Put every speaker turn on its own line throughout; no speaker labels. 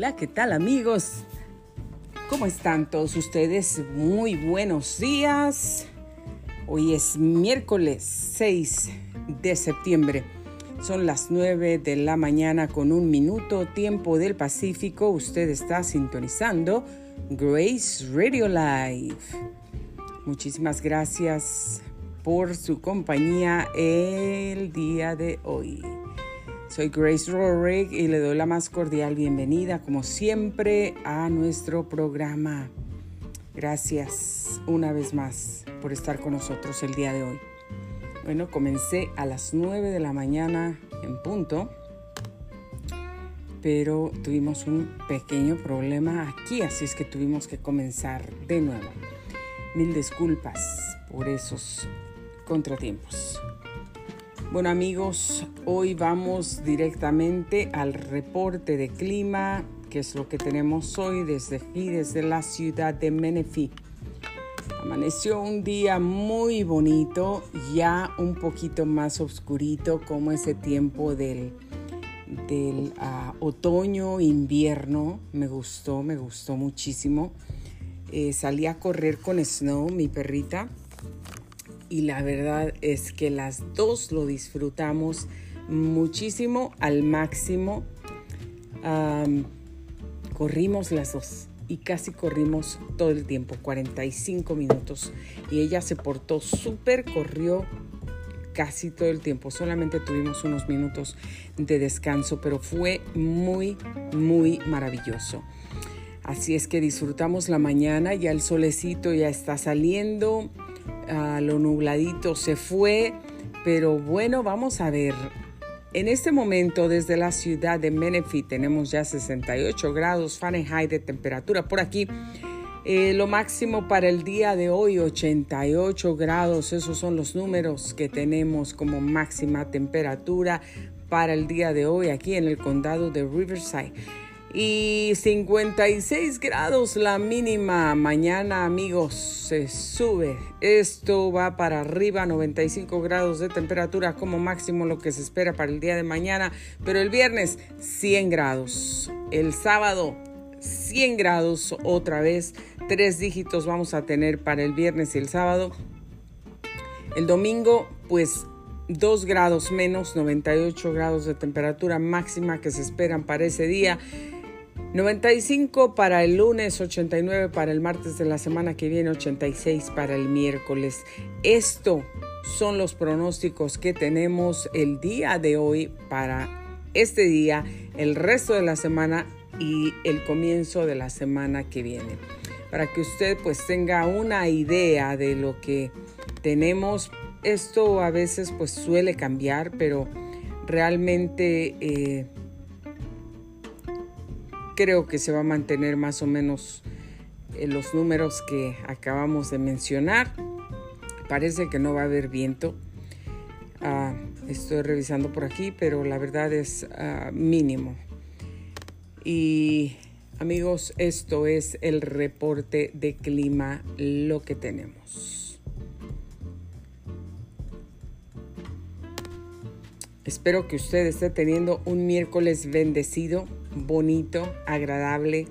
Hola, ¿qué tal amigos? ¿Cómo están todos ustedes? Muy buenos días. Hoy es miércoles 6 de septiembre. Son las 9 de la mañana con un minuto, tiempo del Pacífico. Usted está sintonizando Grace Radio Live. Muchísimas gracias por su compañía el día de hoy. Soy Grace Rorick y le doy la más cordial bienvenida, como siempre, a nuestro programa. Gracias una vez más por estar con nosotros el día de hoy. Bueno, comencé a las 9 de la mañana en punto, pero tuvimos un pequeño problema aquí, así es que tuvimos que comenzar de nuevo. Mil disculpas por esos contratiempos. Bueno amigos, hoy vamos directamente al reporte de clima, que es lo que tenemos hoy desde aquí, desde la ciudad de Menifee. Amaneció un día muy bonito, ya un poquito más oscurito como ese tiempo del, uh, otoño, invierno. Me gustó, me gustó muchísimo. Eh, salí a correr con Snow, mi perrita, y la verdad es que las dos lo disfrutamos muchísimo al máximo. corrimos las dos y casi corrimos todo el tiempo, 45 minutos. Y ella se portó súper, corrió casi todo el tiempo. Solamente tuvimos unos minutos de descanso, pero fue muy, muy maravilloso. Así es que disfrutamos la mañana, ya el solecito ya está saliendo lo nubladito se fue, pero bueno, vamos a ver. En este momento, desde la ciudad de Menifee, tenemos ya 68 grados Fahrenheit de temperatura por aquí. Eh, lo máximo para el día de hoy, 88 grados. Esos son los números que tenemos como máxima temperatura para el día de hoy aquí en el condado de Riverside y 56 grados la mínima. Mañana amigos se sube. Esto va para arriba, 95 grados de temperatura como máximo lo que se espera para el día de mañana. Pero el viernes 100 grados. El sábado 100 grados otra vez. Tres dígitos vamos a tener para el viernes y el sábado. El domingo pues 2 grados menos, 98 grados de temperatura máxima que se esperan para ese día. 95 para el lunes, 89 para el martes de la semana que viene, 86 para el miércoles. Esto son los pronósticos que tenemos el día de hoy para este día, el resto de la semana y el comienzo de la semana que viene. Para que usted pues tenga una idea de lo que tenemos. Esto a veces pues suele cambiar, pero realmente... Eh, creo que se va a mantener más o menos en los números que acabamos de mencionar. Parece que no va a haber viento. Ah, estoy revisando por aquí, pero la verdad es ah, mínimo. Y amigos, esto es el reporte de clima, lo que tenemos. Espero que usted esté teniendo un miércoles bendecido bonito, agradable,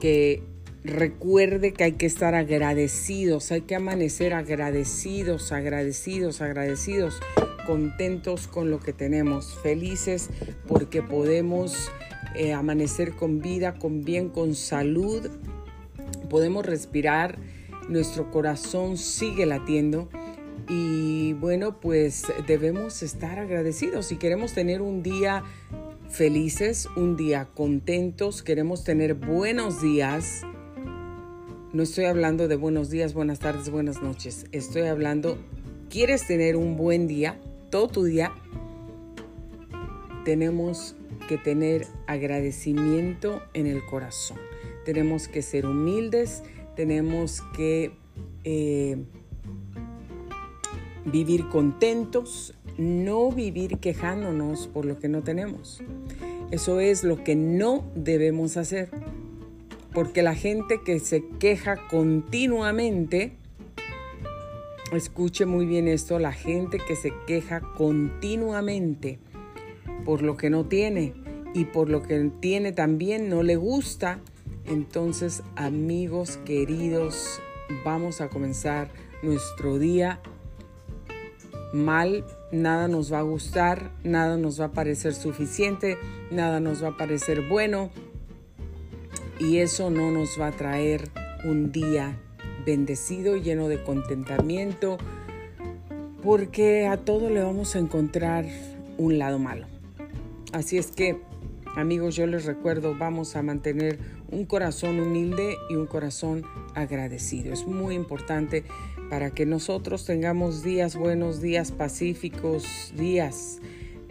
que recuerde que hay que estar agradecidos, hay que amanecer agradecidos, agradecidos, agradecidos, contentos con lo que tenemos, felices porque podemos eh, amanecer con vida, con bien, con salud, podemos respirar, nuestro corazón sigue latiendo. Y bueno, pues debemos estar agradecidos. Si queremos tener un día felices, un día contentos, queremos tener buenos días. No estoy hablando de buenos días, buenas tardes, buenas noches. Estoy hablando, ¿quieres tener un buen día? Todo tu día. Tenemos que tener agradecimiento en el corazón. Tenemos que ser humildes, tenemos que eh, vivir contentos, no vivir quejándonos por lo que no tenemos. Eso es lo que no debemos hacer. Porque la gente que se queja continuamente, escuche muy bien esto, la gente que se queja continuamente por lo que no tiene y por lo que tiene también no le gusta, entonces amigos queridos, vamos a comenzar nuestro día mal, nada nos va a gustar, nada nos va a parecer suficiente, nada nos va a parecer bueno y eso no nos va a traer un día bendecido, lleno de contentamiento, porque a todo le vamos a encontrar un lado malo. Así es que, amigos, yo les recuerdo, vamos a mantener un corazón humilde y un corazón agradecido. Es muy importante para que nosotros tengamos días buenos, días pacíficos, días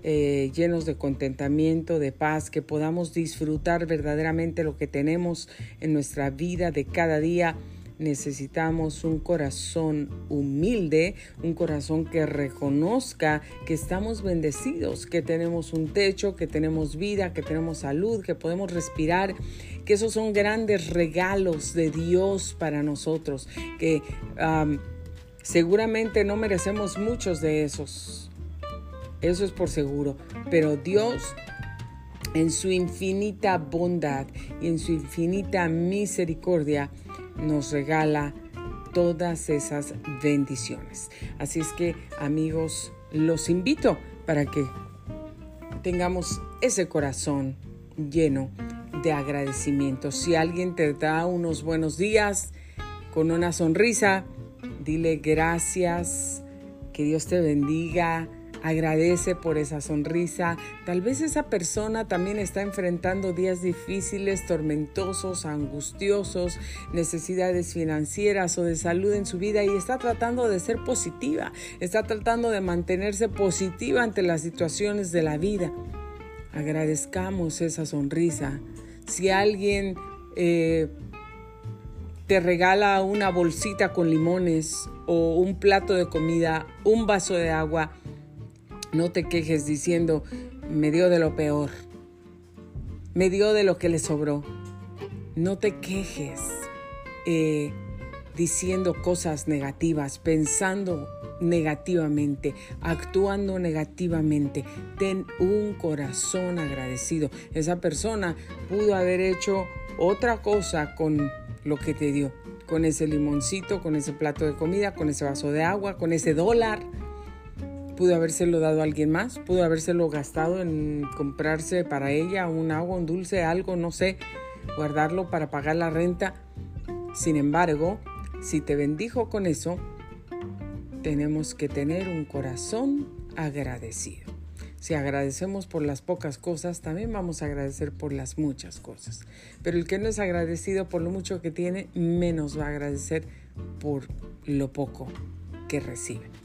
eh, llenos de contentamiento, de paz, que podamos disfrutar verdaderamente lo que tenemos en nuestra vida de cada día. Necesitamos un corazón humilde, un corazón que reconozca que estamos bendecidos, que tenemos un techo, que tenemos vida, que tenemos salud, que podemos respirar, que esos son grandes regalos de Dios para nosotros, que seguramente no merecemos muchos de esos. Eso es por seguro. Pero Dios en su infinita bondad y en su infinita misericordia nos regala todas esas bendiciones. Así es que amigos, los invito para que tengamos ese corazón lleno de agradecimiento. Si alguien te da unos buenos días con una sonrisa, dile gracias, que Dios te bendiga, agradece por esa sonrisa. Tal vez esa persona también está enfrentando días difíciles, tormentosos, angustiosos, necesidades financieras o de salud en su vida y está tratando de ser positiva, está tratando de mantenerse positiva ante las situaciones de la vida. Agradezcamos esa sonrisa. Si alguien eh, te regala una bolsita con limones o un plato de comida, un vaso de agua, no te quejes diciendo, me dio de lo peor, me dio de lo que le sobró. No te quejes eh, diciendo cosas negativas, pensando negativamente, actuando negativamente. Ten un corazón agradecido. Esa persona pudo haber hecho otra cosa con lo que te dio, con ese limoncito, con ese plato de comida, con ese vaso de agua, con ese dólar. Pudo habérselo dado a alguien más, pudo habérselo gastado en comprarse para ella un agua, un dulce, algo, no sé, guardarlo para pagar la renta. Sin embargo, si te bendijo con eso, tenemos que tener un corazón agradecido. Si agradecemos por las pocas cosas, también vamos a agradecer por las muchas cosas. Pero el que no es agradecido por lo mucho que tiene, menos va a agradecer por lo poco que recibe.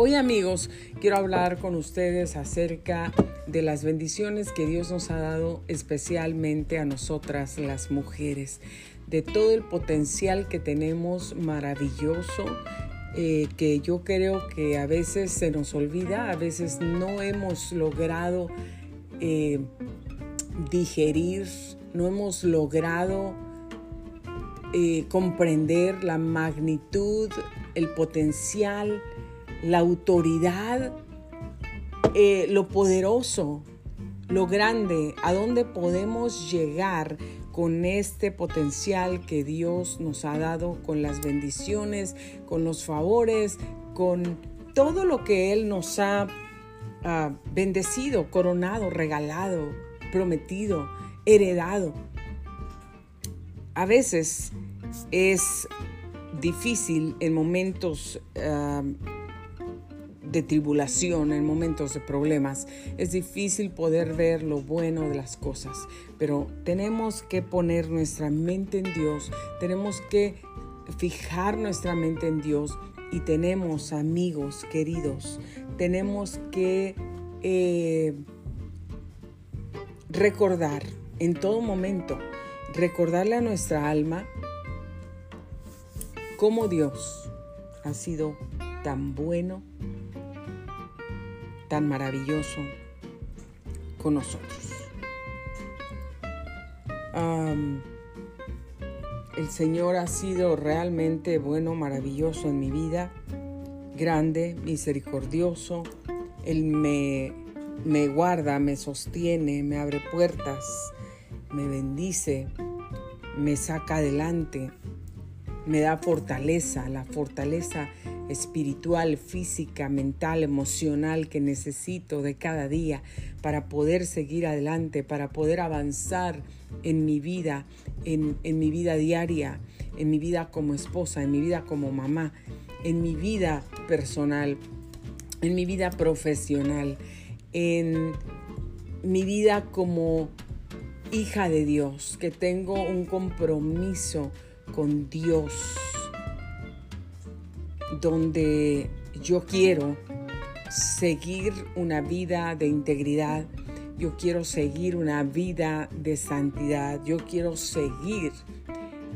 Hoy amigos, quiero hablar con ustedes acerca de las bendiciones que Dios nos ha dado especialmente a nosotras las mujeres, de todo el potencial que tenemos maravilloso eh, que yo creo que a veces se nos olvida, a veces no hemos logrado eh, digerir, no hemos logrado eh, comprender la magnitud, el potencial, la autoridad, lo poderoso, lo grande, a dónde podemos llegar con este potencial que Dios nos ha dado, con las bendiciones, con los favores, con todo lo que Él nos ha ah, bendecido, coronado, regalado, prometido, heredado. A veces es difícil en momentos ah, de tribulación, en momentos de problemas, es difícil poder ver lo bueno de las cosas, pero tenemos que poner nuestra mente en Dios, tenemos que fijar nuestra mente en Dios y tenemos amigos queridos, tenemos que eh, recordar en todo momento, recordarle a nuestra alma cómo Dios ha sido tan bueno tan maravilloso con nosotros. el Señor ha sido realmente bueno, maravilloso en mi vida, grande, misericordioso. Él me me guarda, me sostiene, me abre puertas, me bendice, me saca adelante, me da fortaleza, la fortaleza espiritual, física, mental, emocional que necesito de cada día para poder seguir adelante, para poder avanzar en mi vida, en, mi vida diaria, en mi vida como esposa, en mi vida como mamá, en mi vida personal, en mi vida profesional, en mi vida como hija de Dios, que tengo un compromiso con Dios donde yo quiero seguir una vida de integridad, yo quiero seguir una vida de santidad, yo quiero seguir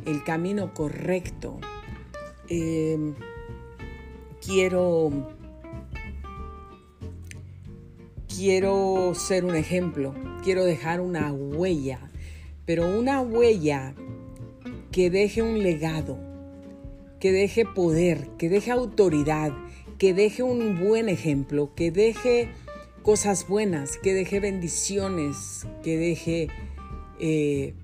el camino correcto. Em, quiero, quiero ser un ejemplo, quiero dejar una huella, pero una huella que deje un legado que deje poder, que deje autoridad, que deje un buen ejemplo, que deje cosas buenas, que deje bendiciones, que deje eh,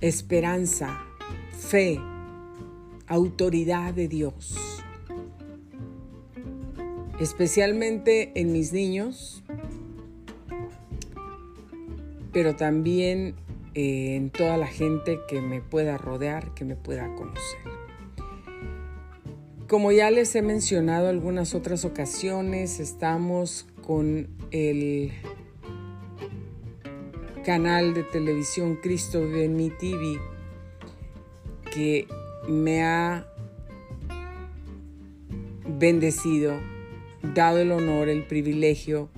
esperanza, fe, autoridad de Dios. Especialmente en mis niños, pero también eh, en toda la gente que me pueda rodear, que me pueda conocer. Como ya les he mencionado algunas otras ocasiones, estamos con el canal de televisión Cristo Vive mi TV que me ha bendecido, dado el honor, el privilegio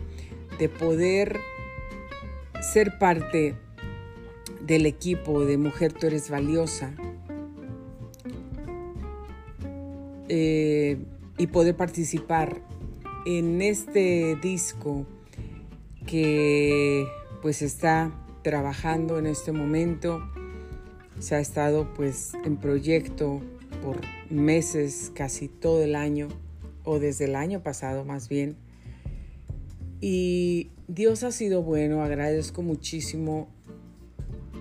de poder ser parte del equipo de Mujer Tú eres valiosa Eh, y poder participar en este disco que pues está trabajando en este momento. Se ha estado pues en proyecto por meses, casi todo el año, o desde el año pasado más bien. Y Dios ha sido bueno, agradezco muchísimo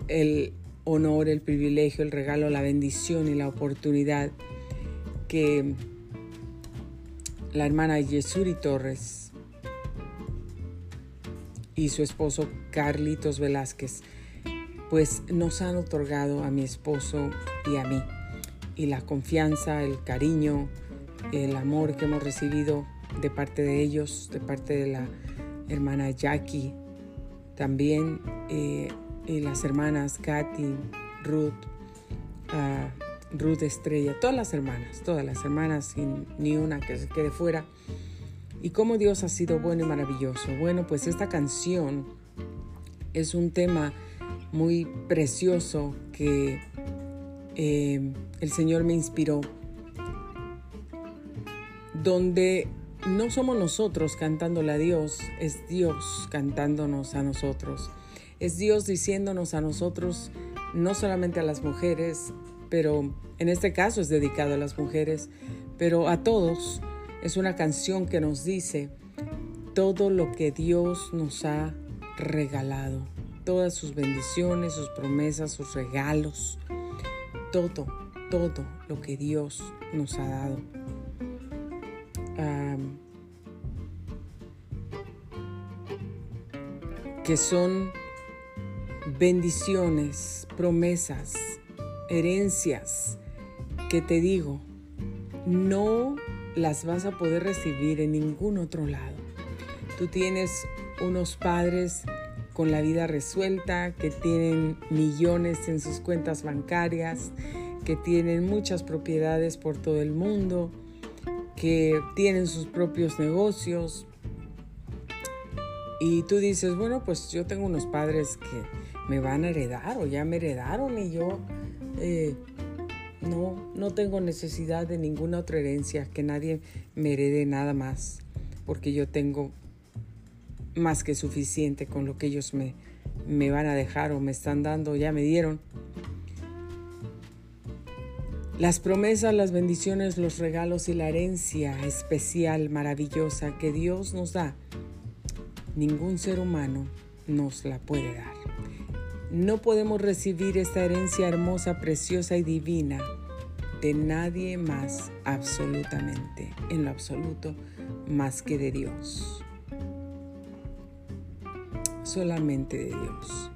el honor, el privilegio, el regalo, la bendición y la oportunidad que la hermana Yesuri Torres y su esposo Carlitos Velázquez pues nos han otorgado a mi esposo y a mí. Y la confianza, el cariño, el amor que hemos recibido de parte de ellos, de parte de la hermana Jackie, también eh, y las hermanas Katy, Ruth, uh, Ruth Estrella, todas las hermanas, todas las hermanas, sin ni una que se quede fuera. Y cómo Dios ha sido bueno y maravilloso. Bueno, pues esta canción es un tema muy precioso que eh, el Señor me inspiró, donde no somos nosotros cantándole a Dios, es Dios cantándonos a nosotros. Es Dios diciéndonos a nosotros, no solamente a las mujeres, pero en este caso es dedicado a las mujeres, pero a todos es una canción que nos dice todo lo que Dios nos ha regalado, todas sus bendiciones, sus promesas, sus regalos, todo, todo lo que Dios nos ha dado. que son bendiciones, promesas, herencias que te digo, no las vas a poder recibir en ningún otro lado. Tú tienes unos padres con la vida resuelta, que tienen millones en sus cuentas bancarias, que tienen muchas propiedades por todo el mundo, que tienen sus propios negocios. Y tú dices, bueno, pues yo tengo unos padres que me van a heredar o ya me heredaron y yo eh, no, no tengo necesidad de ninguna otra herencia, que nadie me herede nada más, porque yo tengo más que suficiente con lo que ellos me, me van a dejar o me están dando, ya me dieron. Las promesas, las bendiciones, los regalos y la herencia especial, maravillosa que Dios nos da ningún ser humano nos la puede dar. No podemos recibir esta herencia hermosa, preciosa y divina de nadie más absolutamente, en lo absoluto, más que de Dios. Solamente de Dios.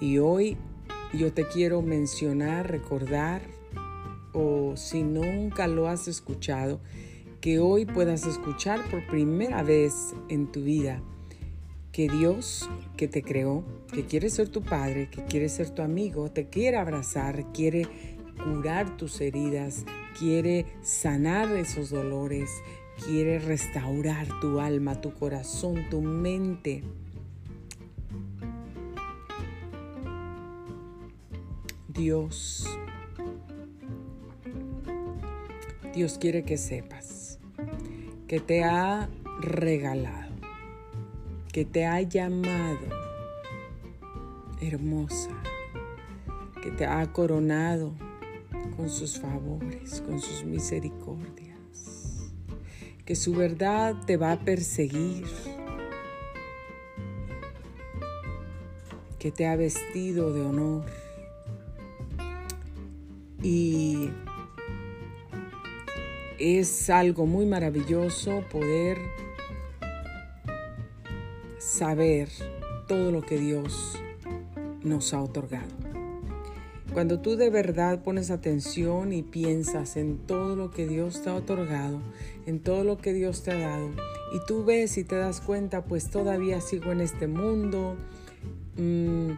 Y hoy yo te quiero mencionar, recordar, o si nunca lo has escuchado, que hoy puedas escuchar por primera vez en tu vida que Dios que te creó, que quiere ser tu padre, que quiere ser tu amigo, te quiere abrazar, quiere curar tus heridas, quiere sanar esos dolores, quiere restaurar tu alma, tu corazón, tu mente. Dios, Dios quiere que sepas que te ha regalado, que te ha llamado hermosa, que te ha coronado con sus favores, con sus misericordias, que su verdad te va a perseguir, que te ha vestido de honor. Y es algo muy maravilloso poder saber todo lo que Dios nos ha otorgado. Cuando tú de verdad pones atención y piensas en todo lo que Dios te ha otorgado, en todo lo que Dios te ha dado, y tú ves y te das cuenta, pues todavía sigo en este mundo, mm,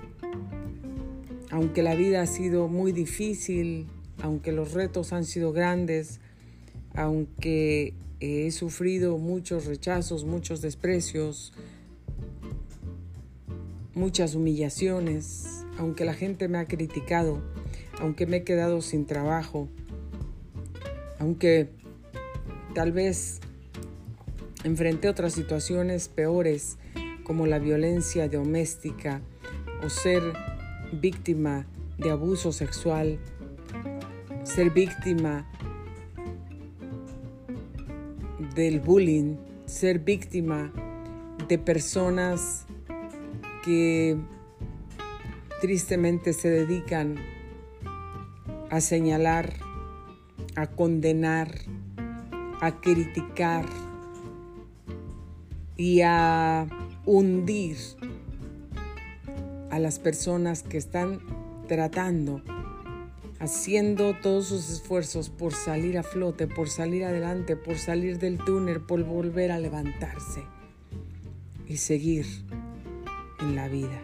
aunque la vida ha sido muy difícil, aunque los retos han sido grandes, aunque he sufrido muchos rechazos, muchos desprecios, muchas humillaciones, aunque la gente me ha criticado, aunque me he quedado sin trabajo, aunque tal vez enfrenté otras situaciones peores como la violencia doméstica o ser víctima de abuso sexual, ser víctima del bullying, ser víctima de personas que tristemente se dedican a señalar, a condenar, a criticar y a hundir a las personas que están tratando, haciendo todos sus esfuerzos por salir a flote, por salir adelante, por salir del túnel, por volver a levantarse y seguir en la vida.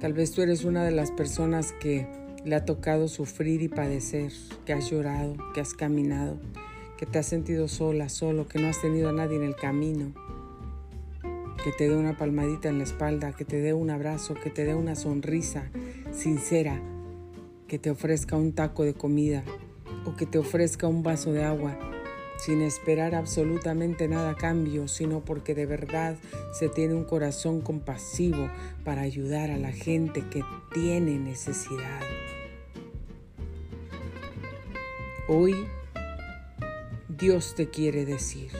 Tal vez tú eres una de las personas que le ha tocado sufrir y padecer, que has llorado, que has caminado, que te has sentido sola, solo, que no has tenido a nadie en el camino, que te dé una palmadita en la espalda, que te dé un abrazo, que te dé una sonrisa sincera, que te ofrezca un taco de comida o que te ofrezca un vaso de agua sin esperar absolutamente nada a cambio, sino porque de verdad se tiene un corazón compasivo para ayudar a la gente que tiene necesidad. Hoy Dios te quiere decir,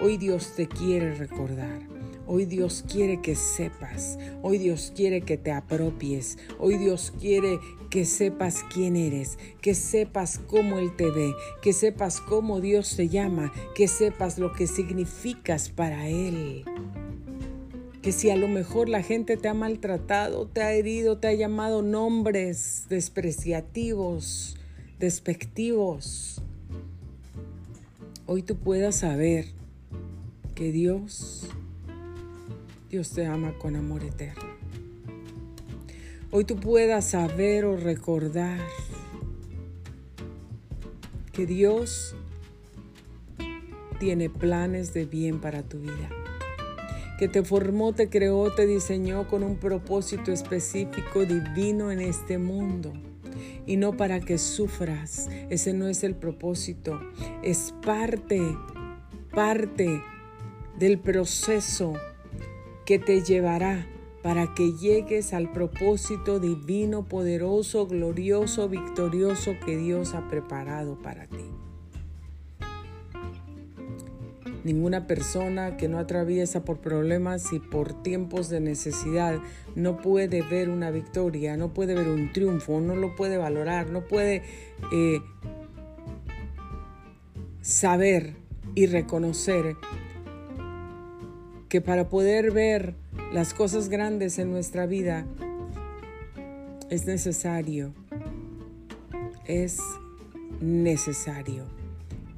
hoy Dios te quiere recordar Hoy Dios quiere que sepas, hoy Dios quiere que te apropies, hoy Dios quiere que sepas quién eres, que sepas cómo Él te ve, que sepas cómo Dios te llama, que sepas lo que significas para Él. Que si a lo mejor la gente te ha maltratado, te ha herido, te ha llamado nombres despreciativos, despectivos, hoy tú puedas saber que Dios Dios te ama con amor eterno. Hoy tú puedas saber o recordar que Dios tiene planes de bien para tu vida. Que te formó, te creó, te diseñó con un propósito específico divino en este mundo. Y no para que sufras. Ese no es el propósito. Es parte, parte del proceso que te llevará para que llegues al propósito divino, poderoso, glorioso, victorioso que Dios ha preparado para ti. Ninguna persona que no atraviesa por problemas y por tiempos de necesidad no puede ver una victoria, no puede ver un triunfo, no lo puede valorar, no puede eh, saber y reconocer que para poder ver las cosas grandes en nuestra vida es necesario, es necesario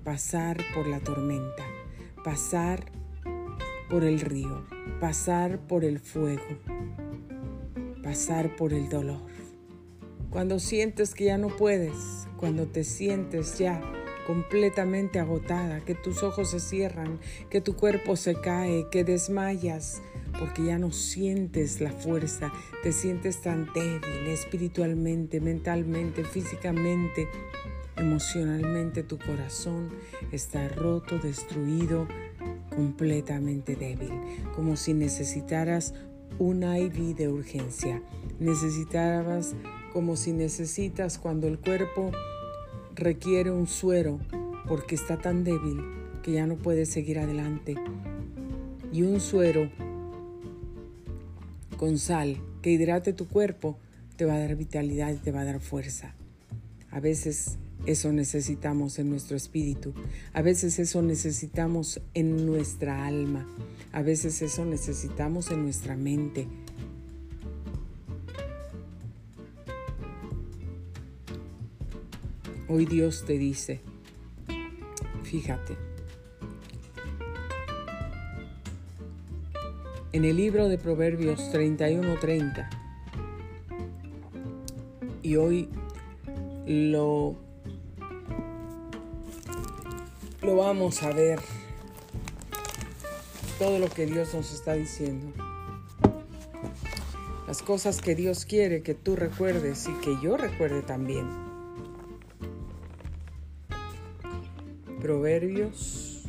pasar por la tormenta, pasar por el río, pasar por el fuego, pasar por el dolor. Cuando sientes que ya no puedes, cuando te sientes ya completamente agotada, que tus ojos se cierran, que tu cuerpo se cae, que desmayas, porque ya no sientes la fuerza, te sientes tan débil espiritualmente, mentalmente, físicamente, emocionalmente, tu corazón está roto, destruido, completamente débil, como si necesitaras un IV de urgencia, necesitabas como si necesitas cuando el cuerpo requiere un suero porque está tan débil que ya no puede seguir adelante. Y un suero con sal que hidrate tu cuerpo te va a dar vitalidad y te va a dar fuerza. A veces eso necesitamos en nuestro espíritu, a veces eso necesitamos en nuestra alma, a veces eso necesitamos en nuestra mente. Hoy Dios te dice, fíjate, en el libro de Proverbios 31:30, y hoy lo, lo vamos a ver, todo lo que Dios nos está diciendo. Las cosas que Dios quiere que tú recuerdes y que yo recuerde también. Proverbios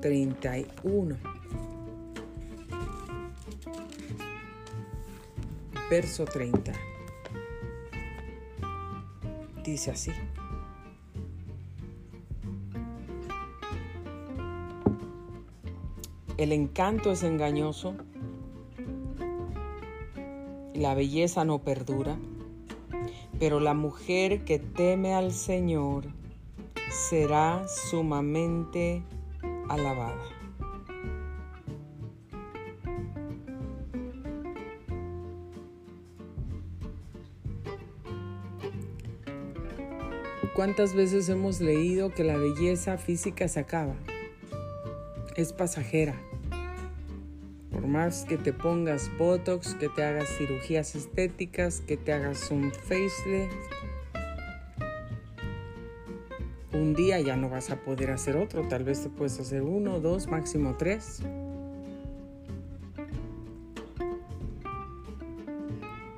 31. Verso 30. Dice así. El encanto es engañoso, la belleza no perdura, pero la mujer que teme al Señor será sumamente alabada. ¿Cuántas veces hemos leído que la belleza física se acaba? Es pasajera. Por más que te pongas Botox, que te hagas cirugías estéticas, que te hagas un facelift, un día ya no vas a poder hacer otro, tal vez te puedes hacer uno, dos, máximo tres.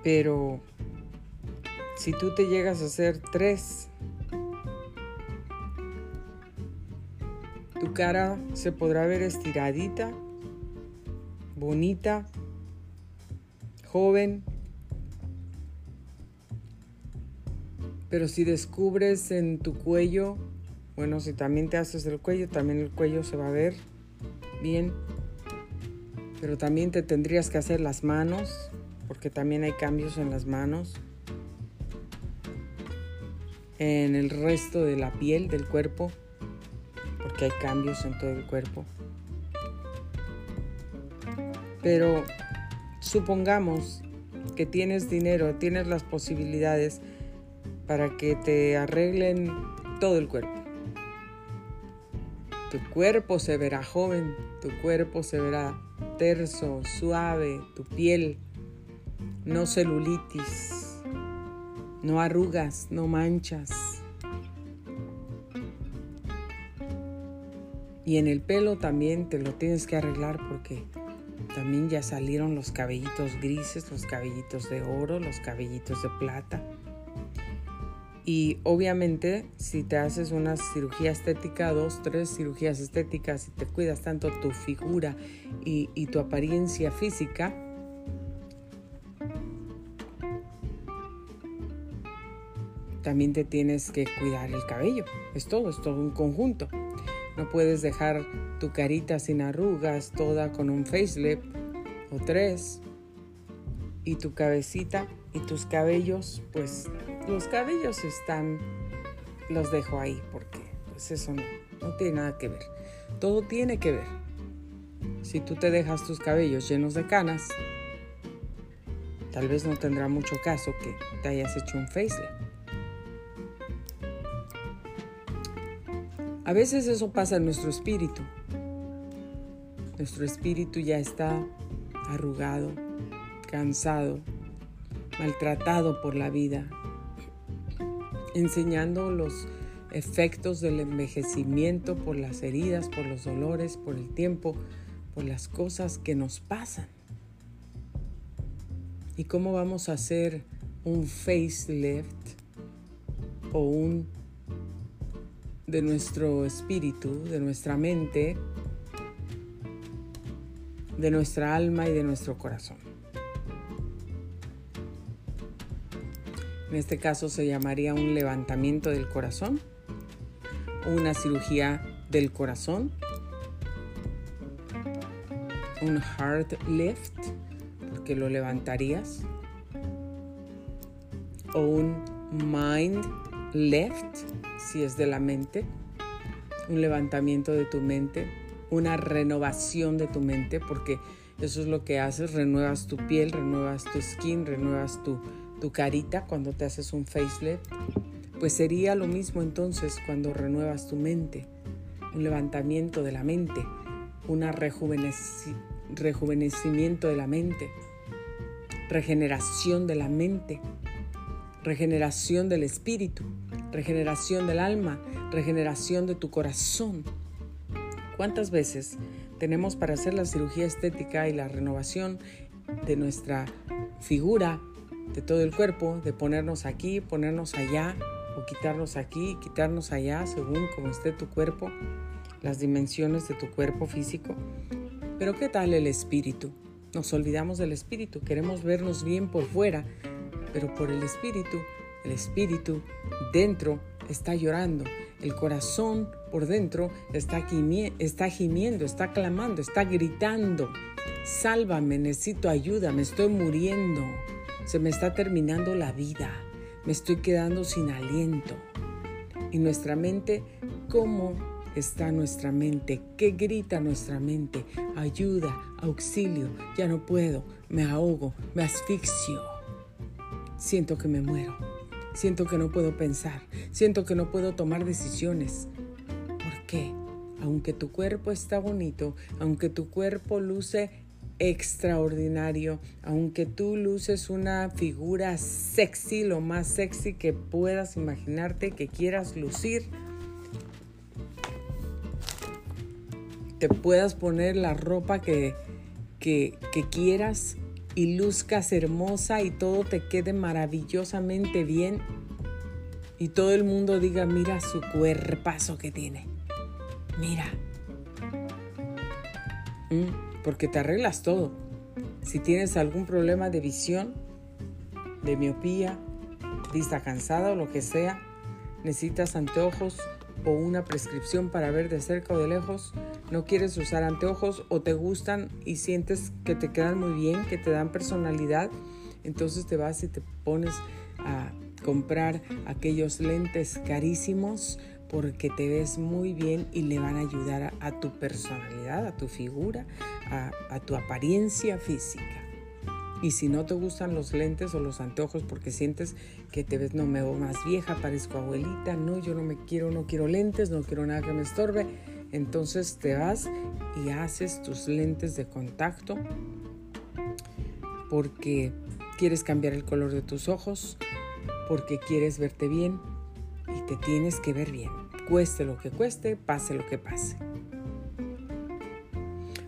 Pero si tú te llegas a hacer tres, tu cara se podrá ver estiradita, bonita, joven, pero si descubres en tu cuello bueno, si también te haces el cuello, también el cuello se va a ver bien. Pero también te tendrías que hacer las manos, porque también hay cambios en las manos. En el resto de la piel del cuerpo, porque hay cambios en todo el cuerpo. Pero supongamos que tienes dinero, tienes las posibilidades para que te arreglen todo el cuerpo. Tu cuerpo se verá joven, tu cuerpo se verá terso, suave, tu piel, no celulitis, no arrugas, no manchas. Y en el pelo también te lo tienes que arreglar porque también ya salieron los cabellitos grises, los cabellitos de oro, los cabellitos de plata. Y obviamente si te haces una cirugía estética, dos, tres cirugías estéticas y te cuidas tanto tu figura y, y tu apariencia física, también te tienes que cuidar el cabello. Es todo, es todo un conjunto. No puedes dejar tu carita sin arrugas, toda con un facelift o tres. Y tu cabecita y tus cabellos, pues los cabellos están, los dejo ahí porque pues eso no, no tiene nada que ver. Todo tiene que ver. Si tú te dejas tus cabellos llenos de canas, tal vez no tendrá mucho caso que te hayas hecho un facelift. A veces eso pasa en nuestro espíritu. Nuestro espíritu ya está arrugado, cansado, maltratado por la vida, enseñando los efectos del envejecimiento por las heridas, por los dolores, por el tiempo, por las cosas que nos pasan. ¿Y cómo vamos a hacer un facelift o un de nuestro espíritu, de nuestra mente, de nuestra alma y de nuestro corazón. En este caso se llamaría un levantamiento del corazón, una cirugía del corazón, un heart lift, porque lo levantarías, o un mind lift, si es de la mente, un levantamiento de tu mente, una renovación de tu mente, porque eso es lo que haces, renuevas tu piel, renuevas tu skin, renuevas tu, tu carita cuando te haces un facelift. Pues sería lo mismo entonces cuando renuevas tu mente, un levantamiento de la mente, un rejuvenecimiento de la mente, regeneración de la mente, regeneración del espíritu regeneración del alma, regeneración de tu corazón. ¿Cuántas veces tenemos para hacer la cirugía estética y la renovación de nuestra figura, de todo el cuerpo, de ponernos aquí, ponernos allá, o quitarnos aquí, quitarnos allá, según como esté tu cuerpo, las dimensiones de tu cuerpo físico? Pero ¿qué tal el espíritu? Nos olvidamos del espíritu, queremos vernos bien por fuera, pero por el espíritu el espíritu dentro está llorando, el corazón por dentro está, está gimiendo, está clamando, está gritando. Sálvame, necesito ayuda, me estoy muriendo, se me está terminando la vida, me estoy quedando sin aliento. Y nuestra mente, ¿cómo está nuestra mente? ¿Qué grita nuestra mente? Ayuda, auxilio, ya no puedo, me ahogo, me asfixio, siento que me muero. Siento que no puedo pensar, siento que no puedo tomar decisiones. ¿Por qué? Aunque tu cuerpo está bonito, aunque tu cuerpo luce extraordinario, aunque tú luces una figura sexy, lo más sexy que puedas imaginarte, que quieras lucir, te puedas poner la ropa que, que, quieras, y luzcas hermosa y todo te quede maravillosamente bien y todo el mundo diga, mira su cuerpazo que tiene. Mira. Mm, porque te arreglas todo. Si tienes algún problema de visión, de miopía, vista cansada o lo que sea, necesitas anteojos o una prescripción para ver de cerca o de lejos, no quieres usar anteojos o te gustan y sientes que te quedan muy bien, que te dan personalidad, entonces te vas y te pones a comprar aquellos lentes carísimos porque te ves muy bien y le van a ayudar a, tu personalidad, a tu figura, a, a tu apariencia física. Y si no te gustan los lentes o los anteojos porque sientes que te ves, no me veo más vieja, parezco abuelita, no, yo no me quiero, no quiero lentes, no quiero nada que me estorbe, entonces te vas y haces tus lentes de contacto porque quieres cambiar el color de tus ojos, porque quieres verte bien y te tienes que ver bien, cueste lo que cueste, pase lo que pase.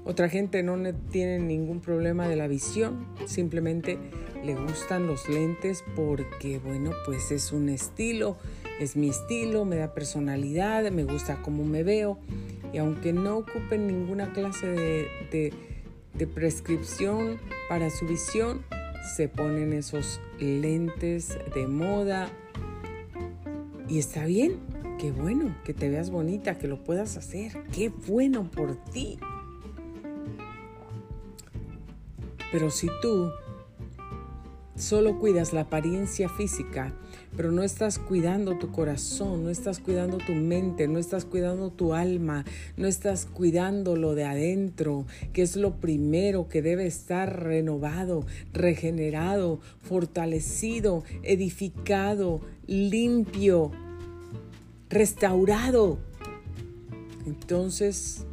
Otra gente no tiene ningún problema de la visión, simplemente le gustan los lentes porque, bueno, pues es un estilo, es mi estilo, me da personalidad, me gusta cómo me veo y aunque no ocupen ninguna clase de, de prescripción para su visión, se ponen esos lentes de moda y está bien, Qué bueno que te veas bonita, que lo puedas hacer. Qué bueno por ti. Pero si tú solo cuidas la apariencia física, pero no estás cuidando tu corazón, no estás cuidando tu mente, no estás cuidando tu alma, no estás cuidando lo de adentro, que es lo primero que debe estar renovado, regenerado, fortalecido, edificado, limpio, restaurado. Entonces,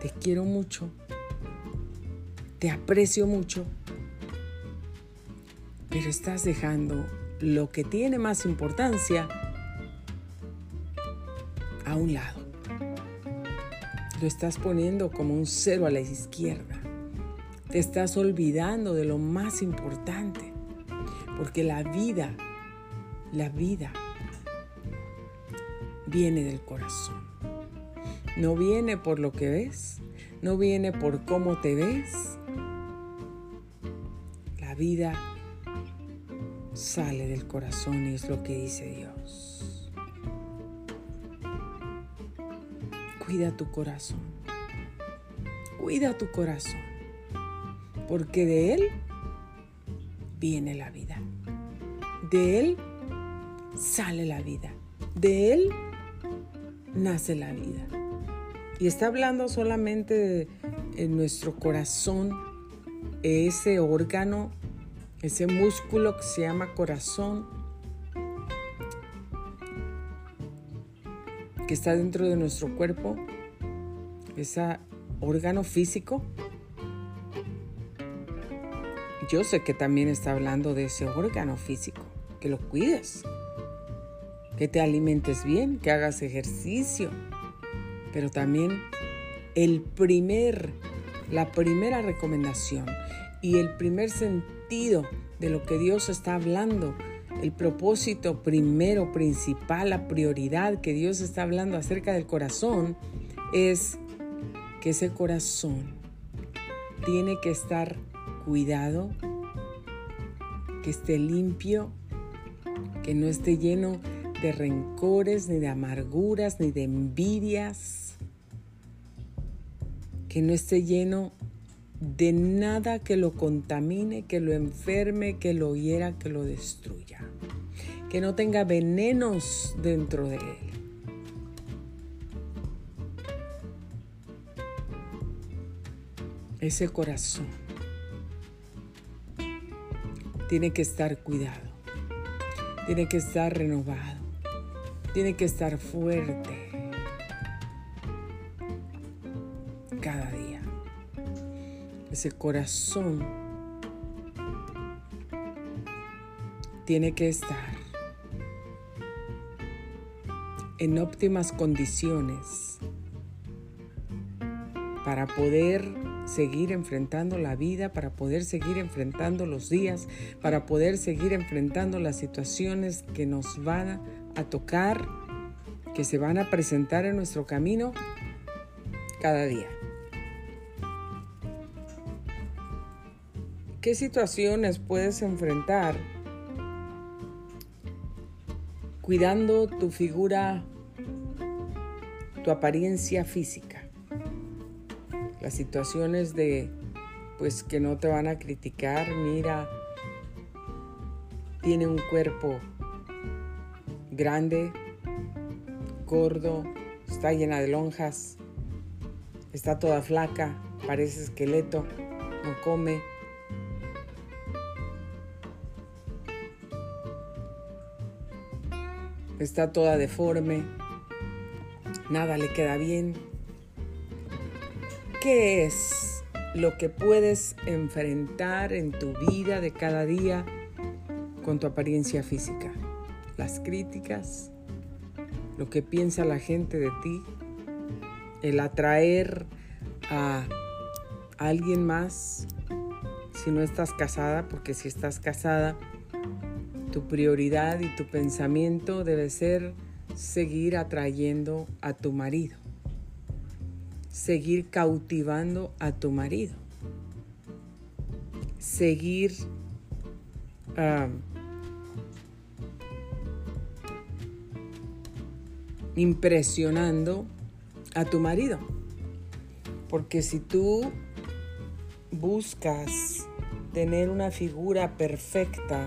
te quiero mucho, te aprecio mucho pero estás dejando lo que tiene más importancia a un lado. Lo estás poniendo como un cero a la izquierda. Te estás olvidando de lo más importante. Porque la vida, la vida viene del corazón. No viene por lo que ves, no viene por cómo te ves. La vida sale del corazón y es lo que dice Dios. Cuida tu corazón. Cuida tu corazón. Porque de Él viene la vida. De Él sale la vida. De Él nace la vida. Y está hablando solamente de nuestro corazón, ese órgano ese músculo que se llama corazón, que está dentro de nuestro cuerpo, ese órgano físico. Yo sé que también está hablando de ese órgano físico, que lo cuides, que te alimentes bien, que hagas ejercicio, pero también el primer, la primera recomendación y el primer sentido de lo que Dios está hablando, el propósito primero, principal, la prioridad que Dios está hablando acerca del corazón es que ese corazón tiene que estar cuidado, que esté limpio, que no esté lleno de rencores, ni de amarguras, ni de envidias, que no esté lleno de nada que lo contamine, que lo enferme, que lo hiera, que lo destruya. Que no tenga venenos dentro de él. Ese corazón tiene que estar cuidado, tiene que estar renovado, tiene que estar fuerte cada día. Ese corazón tiene que estar en óptimas condiciones para poder seguir enfrentando la vida, para poder seguir enfrentando los días, para poder seguir enfrentando las situaciones que nos van a tocar, que se van a presentar en nuestro camino cada día. ¿Qué situaciones puedes enfrentar cuidando tu figura, tu apariencia física? Las situaciones de, pues, que no te van a criticar, mira, tiene un cuerpo grande, gordo, está llena de lonjas, está toda flaca, parece esqueleto, no come está toda deforme, nada le queda bien. ¿Qué es lo que puedes enfrentar en tu vida de cada día con tu apariencia física? Las críticas, lo que piensa la gente de ti, el atraer a alguien más si no estás casada, porque si estás casada, tu prioridad y tu pensamiento debe ser seguir atrayendo a tu marido, seguir cautivando a tu marido, seguir impresionando a tu marido. Porque si tú buscas tener una figura perfecta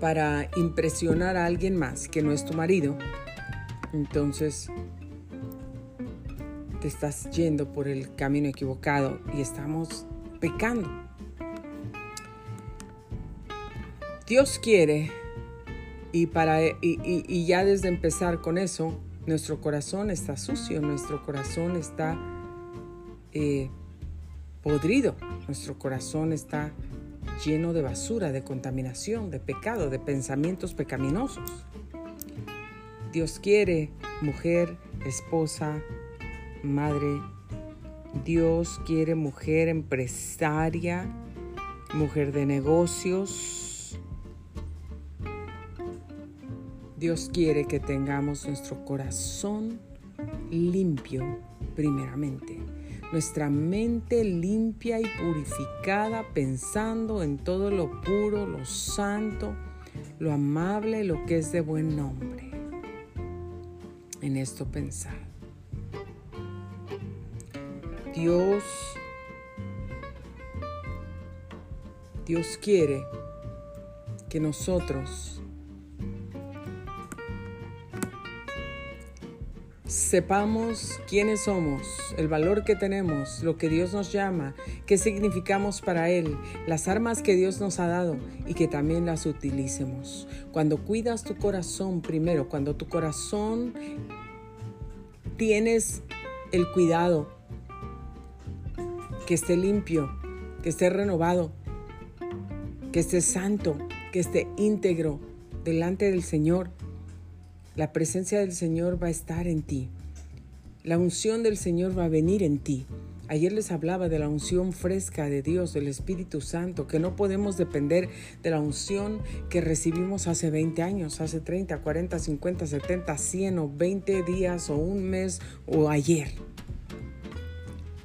para impresionar a alguien más que no es tu marido, entonces te estás yendo por el camino equivocado y estamos pecando. Dios quiere, y, para, y, ya desde empezar con eso, nuestro corazón está sucio, nuestro corazón está eh, podrido, nuestro corazón está lleno de basura, de contaminación, de pecado, de pensamientos pecaminosos. Dios quiere mujer, esposa, madre. Dios quiere mujer empresaria, mujer de negocios. Dios quiere que tengamos nuestro corazón limpio primeramente nuestra mente limpia y purificada pensando en todo lo puro, lo santo, lo amable, lo que es de buen nombre. En esto pensar. Dios, Dios quiere que nosotros sepamos quiénes somos, el valor que tenemos, lo que Dios nos llama, qué significamos para Él, las armas que Dios nos ha dado y que también las utilicemos. Cuando cuidas tu corazón primero, cuando tu corazón tienes el cuidado, que esté limpio, que esté renovado, que esté santo, que esté íntegro delante del Señor, la presencia del Señor va a estar en ti. La unción del Señor va a venir en ti. Ayer les hablaba de la unción fresca de Dios, del Espíritu Santo, que no podemos depender de la unción que recibimos hace 20 años, hace 30, 40, 50, 70, 100 o 20 días o un mes o ayer.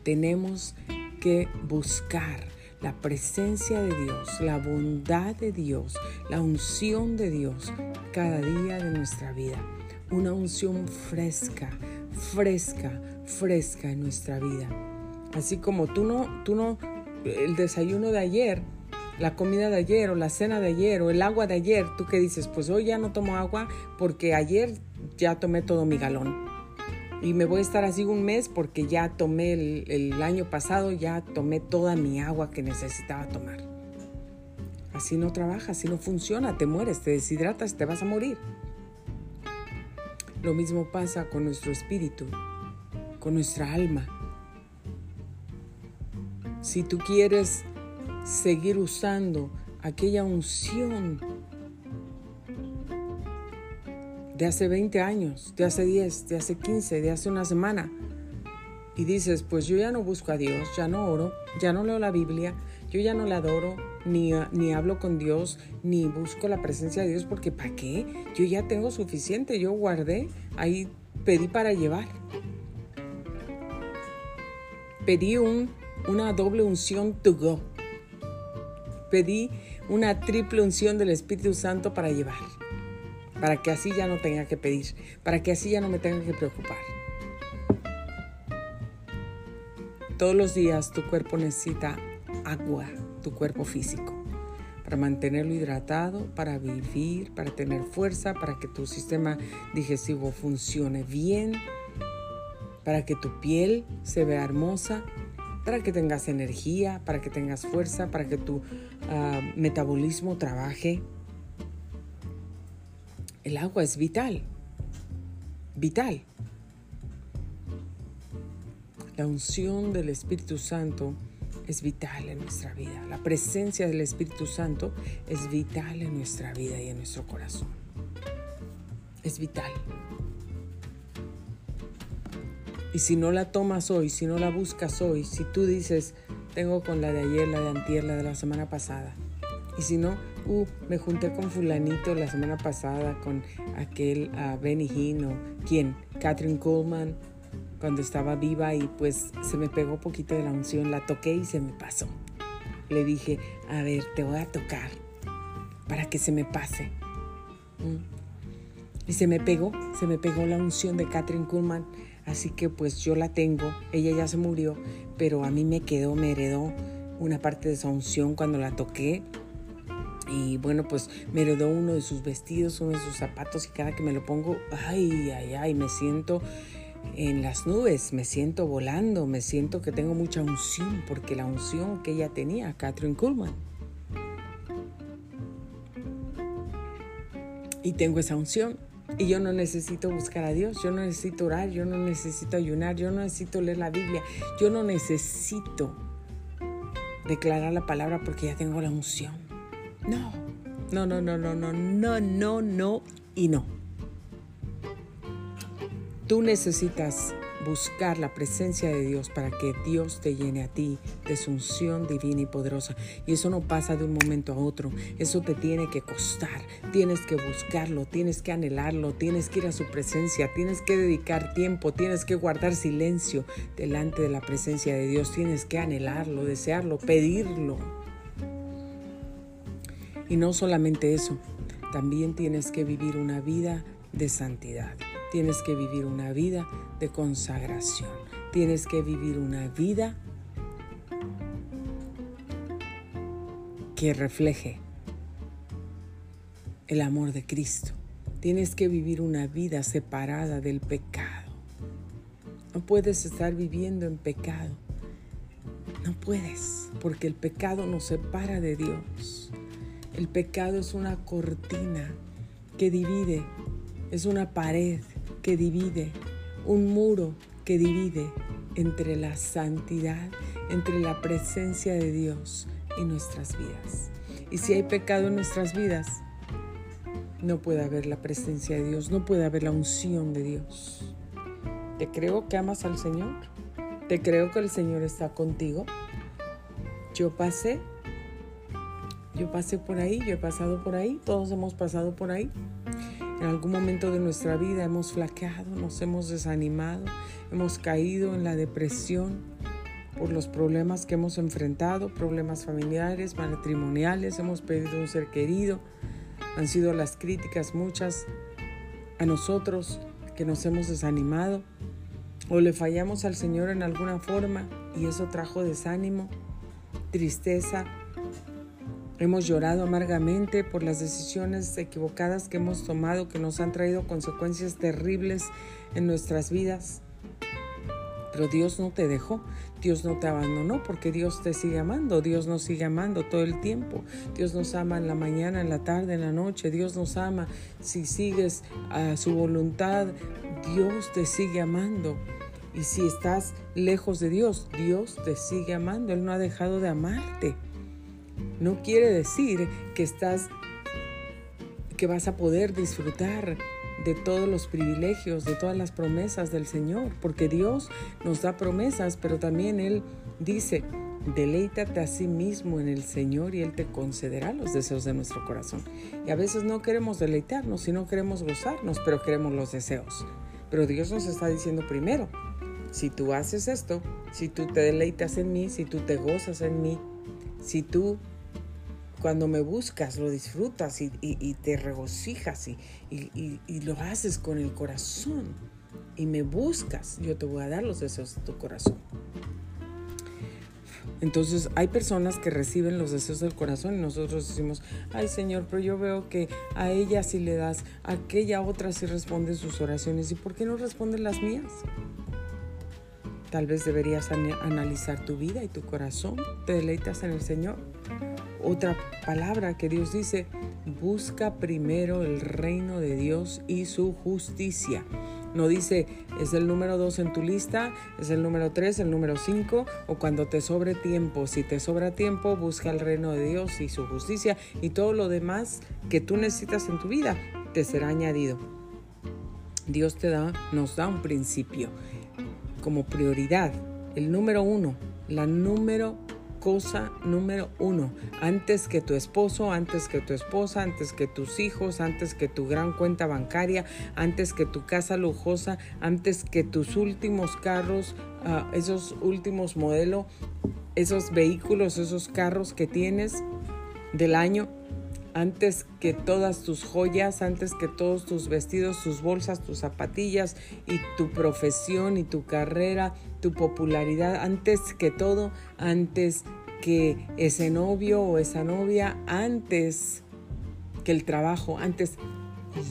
Tenemos que buscar la presencia de Dios, la bondad de Dios, la unción de Dios cada día de nuestra vida. Una unción fresca, fresca, fresca en nuestra vida. Así como tú no, tú no, el desayuno de ayer, la comida de ayer o la cena de ayer o el agua de ayer, tú que dices, pues hoy ya no tomo agua porque ayer ya tomé todo mi galón y me voy a estar así un mes porque ya tomé el, año pasado, ya tomé toda mi agua que necesitaba tomar. Así no trabaja, así no funciona, te mueres, te deshidratas, te vas a morir. Lo mismo pasa con nuestro espíritu, con nuestra alma. Si tú quieres seguir usando aquella unción de hace 20 años, de hace 10, de hace 15, de hace una semana. Y dices, pues yo ya no busco a Dios, ya no oro, ya no leo la Biblia, yo ya no la adoro, ni, ni hablo con Dios, ni busco la presencia de Dios, porque ¿para qué? Yo ya tengo suficiente, yo guardé, ahí pedí para llevar. Pedí un, una doble unción to go. Pedí una triple unción del Espíritu Santo para llevar para que así ya no tenga que pedir, para que así ya no me tenga que preocupar. Todos los días tu cuerpo necesita agua, tu cuerpo físico, para mantenerlo hidratado, para vivir, para tener fuerza, para que tu sistema digestivo funcione bien, para que tu piel se vea hermosa, para que tengas energía, para que tengas fuerza, para que tu ah, metabolismo trabaje. El agua es vital, vital. La unción del Espíritu Santo es vital en nuestra vida. La presencia del Espíritu Santo es vital en nuestra vida y en nuestro corazón. Es vital. Y si no la tomas hoy, si no la buscas hoy, si tú dices, tengo con la de ayer, la de antier, la de la semana pasada, y si no, uh, me junté con fulanito la semana pasada, con aquel uh, Benny Hinn quién, Catherine Coleman, cuando estaba viva y pues se me pegó poquito de la unción, la toqué y se me pasó. Le dije, a ver, te voy a tocar para que se me pase. Mm. Y se me pegó, se me pegó la unción de Catherine Kuhlman. Así que pues yo la tengo, ella ya se murió, pero a mí me quedó, me heredó una parte de esa unción cuando la toqué. Y bueno, pues me heredó uno de sus vestidos, uno de sus zapatos y cada que me lo pongo, ay, ay, ay, me siento en las nubes, me siento volando, me siento que tengo mucha unción, porque la unción que ella tenía, Catherine Kuhlman. Y tengo esa unción. Y yo no necesito buscar a Dios, yo no necesito orar, yo no necesito ayunar, yo no necesito leer la Biblia, yo no necesito declarar la palabra porque ya tengo la unción. No, no, no, no, no, no, no, no, no y no. Tú necesitas buscar la presencia de Dios para que Dios te llene a ti de su unción divina y poderosa. Y eso no pasa de un momento a otro. Eso te tiene que costar. Tienes que buscarlo, tienes que anhelarlo, tienes que ir a su presencia, tienes que dedicar tiempo, tienes que guardar silencio delante de la presencia de Dios. Tienes que anhelarlo, desearlo, pedirlo. Y no solamente eso, también tienes que vivir una vida de santidad. Tienes que vivir una vida de consagración. Tienes que vivir una vida que refleje el amor de Cristo. Tienes que vivir una vida separada del pecado. No puedes estar viviendo en pecado. No puedes, porque el pecado nos separa de Dios. El pecado es una cortina que divide, es una pared que divide, un muro que divide entre la santidad, entre la presencia de Dios y nuestras vidas. Y si hay pecado en nuestras vidas, no puede haber la presencia de Dios, no puede haber la unción de Dios. Te creo que amas al Señor, te creo que el Señor está contigo. Yo pasé, yo pasé por ahí, yo he pasado por ahí, todos hemos pasado por ahí. En algún momento de nuestra vida hemos flaqueado, nos hemos desanimado, hemos caído en la depresión por los problemas que hemos enfrentado, problemas familiares, matrimoniales, hemos perdido un ser querido. Han sido las críticas muchas a nosotros que nos hemos desanimado o le fallamos al Señor en alguna forma y eso trajo desánimo, tristeza, Hemos llorado amargamente por las decisiones equivocadas que hemos tomado que nos han traído consecuencias terribles en nuestras vidas. Pero Dios no te dejó, Dios no te abandonó porque Dios te sigue amando, Dios nos sigue amando todo el tiempo. Dios nos ama en la mañana, en la tarde, en la noche, Dios nos ama. Si sigues a su voluntad, Dios te sigue amando. Y si estás lejos de Dios, Dios te sigue amando, Él no ha dejado de amarte no quiere decir que estás que vas a poder disfrutar de todos los privilegios, de todas las promesas del Señor, porque Dios nos da promesas, pero también Él dice, deleítate a sí mismo en el Señor y Él te concederá los deseos de nuestro corazón. Y a veces no queremos deleitarnos, sino queremos gozarnos, pero queremos los deseos. Pero Dios nos está diciendo primero, si tú haces esto, si tú te deleitas en mí, si tú te gozas en mí, si tú cuando me buscas lo disfrutas y, te regocijas y, y, lo haces con el corazón y me buscas, yo te voy a dar los deseos de tu corazón. Entonces hay personas que reciben los deseos del corazón y nosotros decimos, ay Señor, pero yo veo que a ella sí le das, a aquella otra sí responde sus oraciones. ¿Y por qué no responden las mías? Tal vez deberías analizar tu vida y tu corazón. ¿Te deleitas en el Señor? Otra palabra que Dios dice, busca primero el reino de Dios y su justicia. No dice, es el número dos en tu lista, es el número tres, el número cinco, o cuando te sobre tiempo. Si te sobra tiempo, busca el reino de Dios y su justicia y todo lo demás que tú necesitas en tu vida te será añadido. Dios te da, nos da un principio como prioridad. El número uno, la número cosa número uno, antes que tu esposo, antes que tu esposa, antes que tus hijos, antes que tu gran cuenta bancaria, antes que tu casa lujosa, antes que tus últimos carros, ah, esos últimos modelos, esos vehículos, esos carros que tienes del año, antes que todas tus joyas, antes que todos tus vestidos, tus bolsas, tus zapatillas y tu profesión y tu carrera, tu popularidad, antes que todo, antes que ese novio o esa novia, antes que el trabajo, antes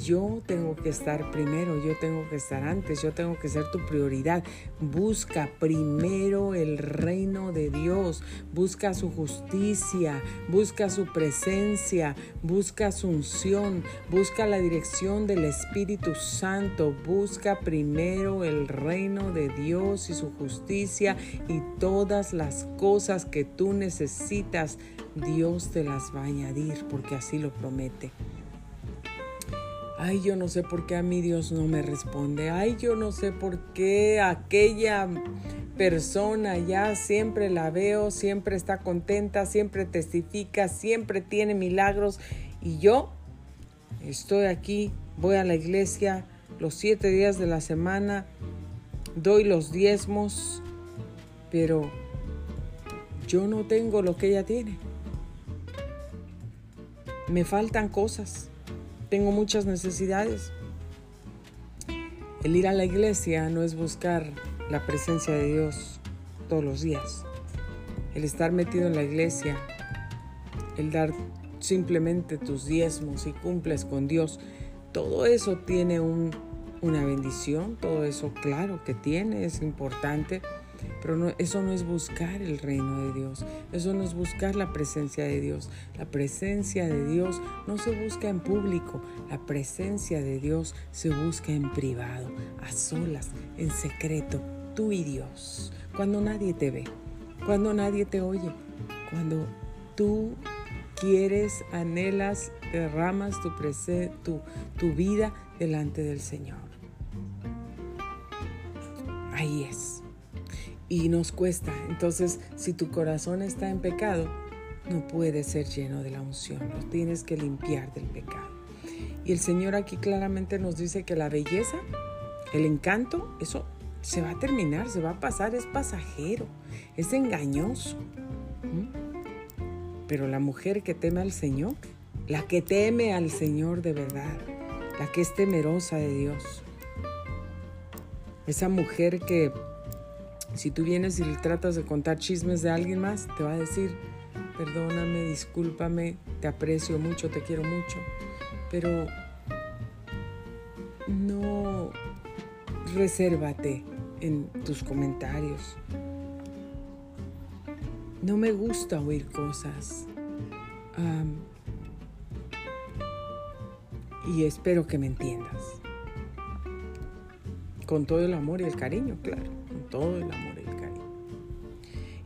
yo tengo que estar primero, yo tengo que estar antes, yo tengo que ser tu prioridad. Busca primero el reino de Dios, busca su justicia, busca su presencia, busca su unción, busca la dirección del Espíritu Santo, busca primero el reino de Dios y su justicia y todas las cosas que tú necesitas, Dios te las va a añadir porque así lo promete. Ay, yo no sé por qué a mí Dios no me responde. Ay, yo no sé por qué aquella persona ya siempre la veo, siempre está contenta, siempre testifica, siempre tiene milagros. Y yo estoy aquí, voy a la iglesia los siete días de la semana, doy los diezmos, pero yo no tengo lo que ella tiene. Me faltan cosas tengo muchas necesidades. El ir a la iglesia no es buscar la presencia de Dios todos los días. El estar metido en la iglesia, el dar simplemente tus diezmos y cumples con Dios, todo eso tiene una bendición, todo eso claro que tiene, es importante pero eso no es buscar el reino de Dios, eso no es buscar la presencia de Dios. La presencia de Dios no se busca en público, la presencia de Dios se busca en privado, a solas, en secreto, tú y Dios, cuando nadie te ve, cuando nadie te oye, cuando tú quieres, anhelas, derramas tu, tu, tu vida delante del Señor. Ahí es y nos cuesta. Entonces, si tu corazón está en pecado, no puede ser lleno de la unción, lo tienes que limpiar del pecado. Y el Señor aquí claramente nos dice que la belleza, el encanto, eso se va a terminar, se va a pasar, es pasajero, es engañoso. Pero la mujer que teme al Señor, la que teme al Señor de verdad, la que es temerosa de Dios, esa mujer que si tú vienes y le tratas de contar chismes de alguien más, te va a decir, perdóname, discúlpame, te aprecio mucho, te quiero mucho, pero no resérvate en tus comentarios. No me gusta oír cosas. y espero que me entiendas. Con todo el amor y el cariño, claro todo el amor el cariño.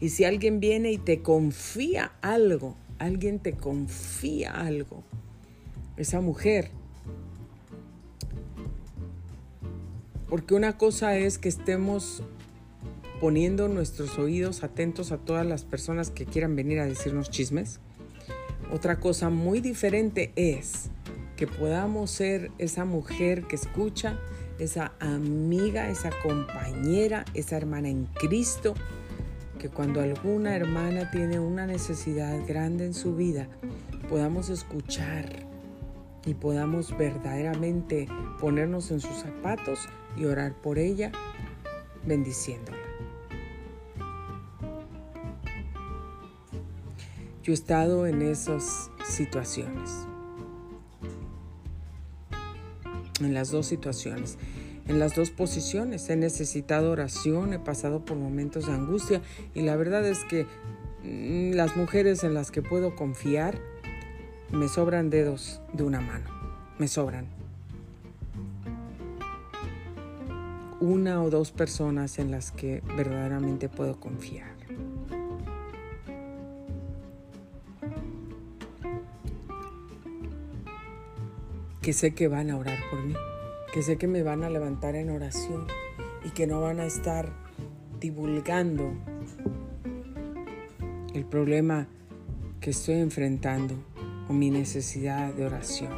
Y si alguien viene y te confía algo, alguien te confía algo, esa mujer, porque una cosa es que estemos poniendo nuestros oídos atentos a todas las personas que quieran venir a decirnos chismes. Otra cosa muy diferente es que podamos ser esa mujer que escucha, esa amiga, esa compañera, esa hermana en Cristo, que cuando alguna hermana tiene una necesidad grande en su vida, podamos escuchar y podamos verdaderamente ponernos en sus zapatos y orar por ella, bendiciéndola. Yo he estado en esas situaciones. En las dos situaciones, en las dos posiciones. He necesitado oración, he pasado por momentos de angustia y la verdad es que mm, las mujeres en las que puedo confiar me sobran dedos de una mano, me sobran. Una o dos personas en las que verdaderamente puedo confiar. Que sé que van a orar por mí, que sé que me van a levantar en oración y que no van a estar divulgando el problema que estoy enfrentando o mi necesidad de oración.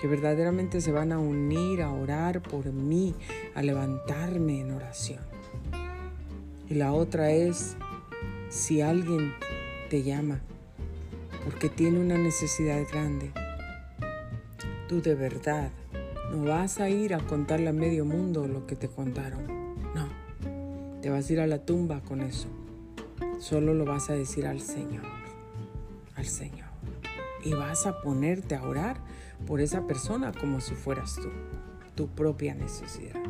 Que verdaderamente se van a unir a orar por mí, a levantarme en oración. Y la otra es, si alguien te llama porque tiene una necesidad grande. Tú de verdad no vas a ir a contarle a medio mundo lo que te contaron. No, te vas a ir a la tumba con eso. Solo lo vas a decir al Señor, al Señor. Y vas a ponerte a orar por esa persona como si fueras tú, tu propia necesidad.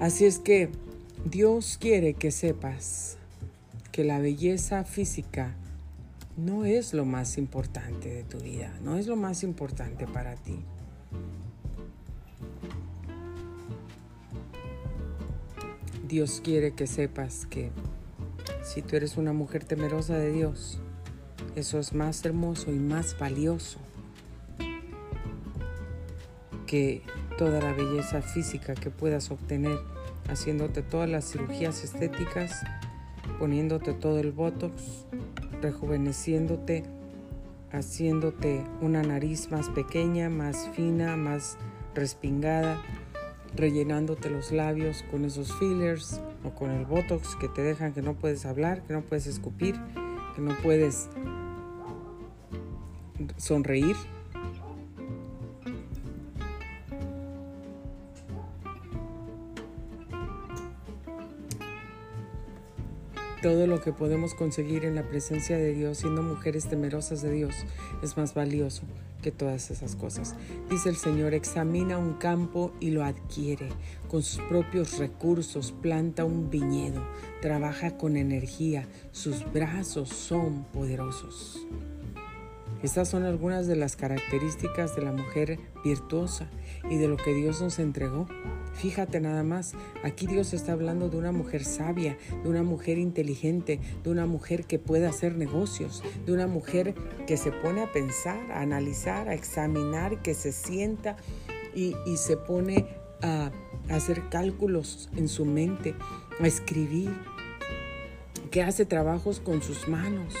Así es que Dios quiere que sepas que la belleza física no es lo más importante de tu vida, no es lo más importante para ti. Dios quiere que sepas que si tú eres una mujer temerosa de Dios, eso es más hermoso y más valioso que toda la belleza física que puedas obtener haciéndote todas las cirugías estéticas, poniéndote todo el botox, rejuveneciéndote, haciéndote una nariz más pequeña, más fina, más respingada, rellenándote los labios con esos fillers o con el botox que te dejan que no puedes hablar, que no puedes escupir, que no puedes sonreír. Todo lo que podemos conseguir en la presencia de Dios, siendo mujeres temerosas de Dios, es más valioso que todas esas cosas. Dice el Señor, examina un campo y lo adquiere. Con sus propios recursos planta un viñedo, trabaja con energía, sus brazos son poderosos. Estas son algunas de las características de la mujer virtuosa y de lo que Dios nos entregó. Fíjate nada más, aquí Dios está hablando de una mujer sabia, de una mujer inteligente, de una mujer que puede hacer negocios, de una mujer que se pone a pensar, a analizar, a examinar, que se sienta y, se pone a hacer cálculos en su mente, a escribir, que hace trabajos con sus manos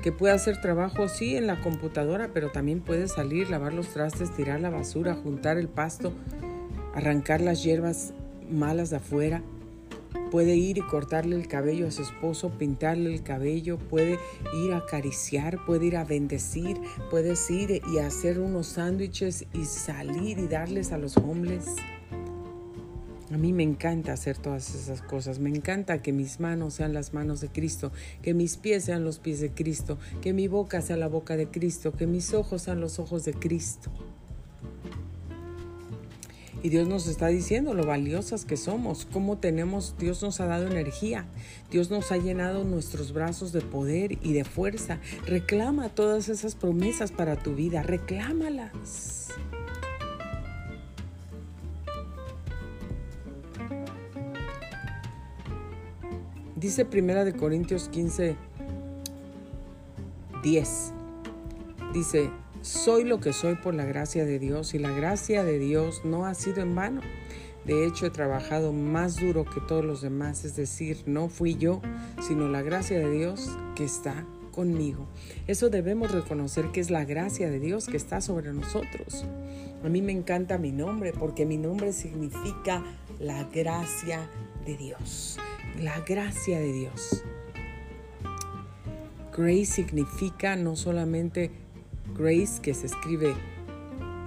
que puede hacer trabajo, sí, en la computadora, pero también puede salir, lavar los trastes, tirar la basura, juntar el pasto, arrancar las hierbas malas de afuera. Puede ir y cortarle el cabello a su esposo, pintarle el cabello, puede ir a acariciar, puede ir a bendecir, puede ir y hacer unos sándwiches y salir y darles a los hombres. A mí me encanta hacer todas esas cosas. Me encanta que mis manos sean las manos de Cristo, que mis pies sean los pies de Cristo, que mi boca sea la boca de Cristo, que mis ojos sean los ojos de Cristo. Y Dios nos está diciendo lo valiosas que somos, cómo tenemos, Dios nos ha dado energía, Dios nos ha llenado nuestros brazos de poder y de fuerza. Reclama todas esas promesas para tu vida, reclámalas. Dice Primera de Corintios 15, 10. Dice, soy lo que soy por la gracia de Dios y la gracia de Dios no ha sido en vano. De hecho, he trabajado más duro que todos los demás, es decir, no fui yo, sino la gracia de Dios que está conmigo. Eso debemos reconocer que es la gracia de Dios que está sobre nosotros. A mí me encanta mi nombre porque mi nombre significa la gracia de Dios. La gracia de Dios. Grace significa no solamente Grace, que se escribe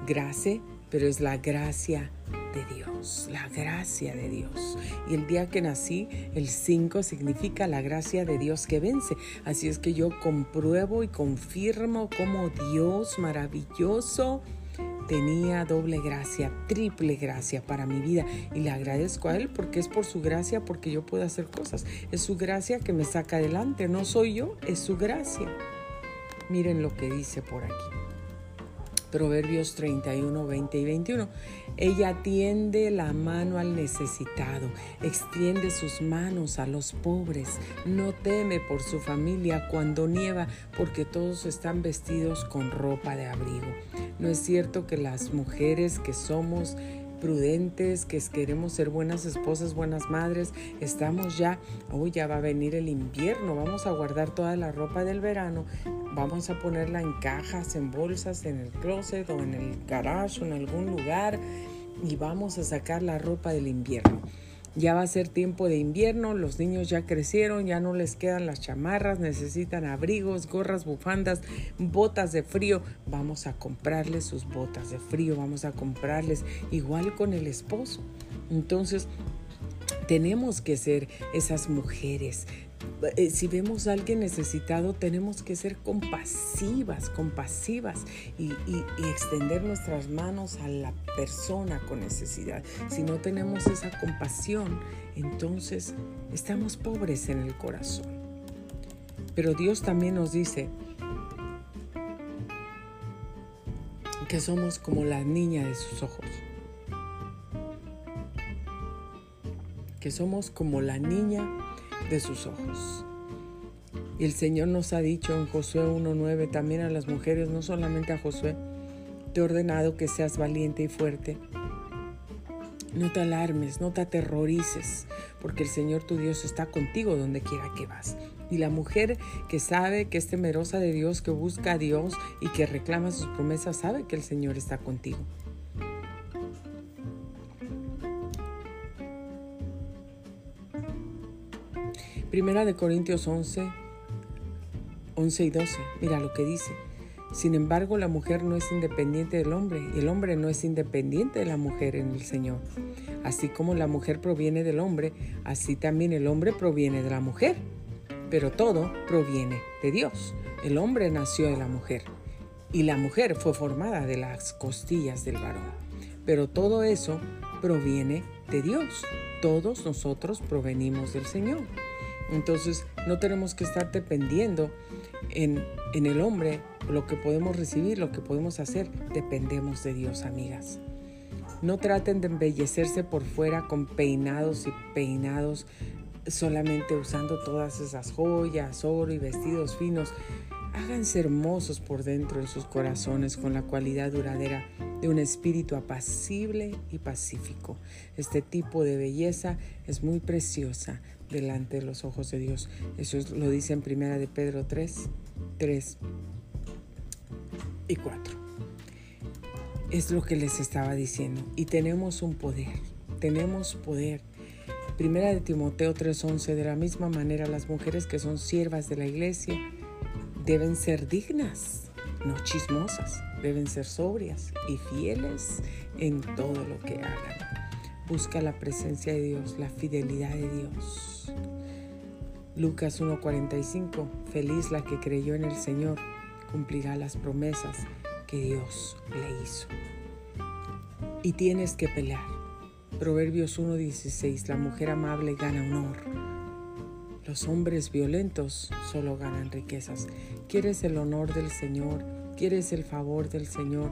grace, pero es la gracia de Dios, la gracia de Dios. Y el día que nací, el 5 significa la gracia de Dios que vence. Así es que yo compruebo y confirmo como Dios maravilloso tenía doble gracia, triple gracia para mi vida y le agradezco a Él porque es por su gracia porque yo puedo hacer cosas. Es su gracia que me saca adelante, no soy yo, es su gracia. Miren lo que dice por aquí. Proverbios 31, 20 y 21. Ella tiende la mano al necesitado, extiende sus manos a los pobres, no teme por su familia cuando nieva, porque todos están vestidos con ropa de abrigo. No es cierto que las mujeres que somos prudentes, que queremos ser buenas esposas, buenas madres. Estamos ya, hoy ya va a venir el invierno, vamos a guardar toda la ropa del verano, vamos a ponerla en cajas, en bolsas, en el closet o en el garage o en algún lugar y vamos a sacar la ropa del invierno. Ya va a ser tiempo de invierno, los niños ya crecieron, ya no les quedan las chamarras, necesitan abrigos, gorras, bufandas, botas de frío. Vamos a comprarles sus botas de frío, vamos a comprarles igual con el esposo. Entonces, tenemos que ser esas mujeres eh, si vemos a alguien necesitado, tenemos que ser compasivas, compasivas y, extender nuestras manos a la persona con necesidad. Si no tenemos esa compasión, entonces estamos pobres en el corazón. Pero Dios también nos dice que somos como la niña de sus ojos. Que somos como la niña de sus ojos. Y el Señor nos ha dicho en Josué 1.9 también a las mujeres, no solamente a Josué, te he ordenado que seas valiente y fuerte. No te alarmes, no te aterrorices, porque el Señor tu Dios está contigo donde quiera que vas. Y la mujer que sabe que es temerosa de Dios, que busca a Dios y que reclama sus promesas, sabe que el Señor está contigo. Primera de Corintios 11, 11 y 12. Mira lo que dice. Sin embargo, la mujer no es independiente del hombre y el hombre no es independiente de la mujer en el Señor. Así como la mujer proviene del hombre, así también el hombre proviene de la mujer. Pero todo proviene de Dios. El hombre nació de la mujer y la mujer fue formada de las costillas del varón. Pero todo eso proviene de Dios. Todos nosotros provenimos del Señor. Entonces no tenemos que estar dependiendo en, en el hombre, lo que podemos recibir, lo que podemos hacer, dependemos de Dios, amigas. No traten de embellecerse por fuera con peinados y peinados, solamente usando todas esas joyas, oro y vestidos finos. Háganse hermosos por dentro en sus corazones con la cualidad duradera de un espíritu apacible y pacífico. Este tipo de belleza es muy preciosa delante de los ojos de Dios. Eso lo dice en primera de Pedro 3, 3 y 4. Es lo que les estaba diciendo. Y tenemos un poder, tenemos poder. Primera de Timoteo 3:11, de la misma manera las mujeres que son siervas de la iglesia deben ser dignas, no chismosas, deben ser sobrias y fieles en todo lo que hagan. Busca la presencia de Dios, la fidelidad de Dios. Lucas 1:45, feliz la que creyó en el Señor, cumplirá las promesas que Dios le hizo. Y tienes que pelear. Proverbios 1:16, la mujer amable gana honor. Los hombres violentos solo ganan riquezas. ¿Quieres el honor del Señor? ¿Quieres el favor del Señor?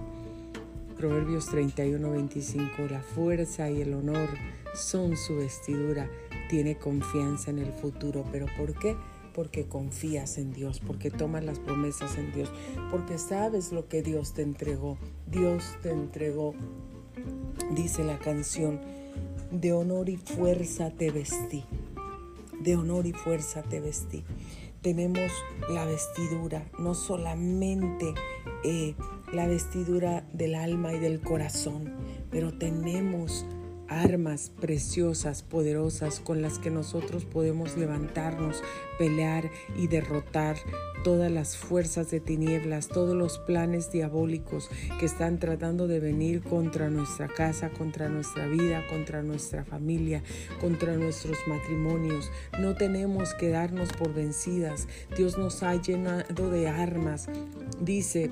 Proverbios 31, 25, la fuerza y el honor son su vestidura. Tiene confianza en el futuro. ¿Pero por qué? Porque confías en Dios, porque tomas las promesas en Dios, porque sabes lo que Dios te entregó. Dios te entregó, dice la canción, de honor y fuerza te vestí. De honor y fuerza te vestí. Tenemos la vestidura, no solamente eh, la vestidura del alma y del corazón, pero tenemos armas preciosas, poderosas, con las que nosotros podemos levantarnos, pelear y derrotar todas las fuerzas de tinieblas, todos los planes diabólicos que están tratando de venir contra nuestra casa, contra nuestra vida, contra nuestra familia, contra nuestros matrimonios. No tenemos que darnos por vencidas. Dios nos ha llenado de armas. Dice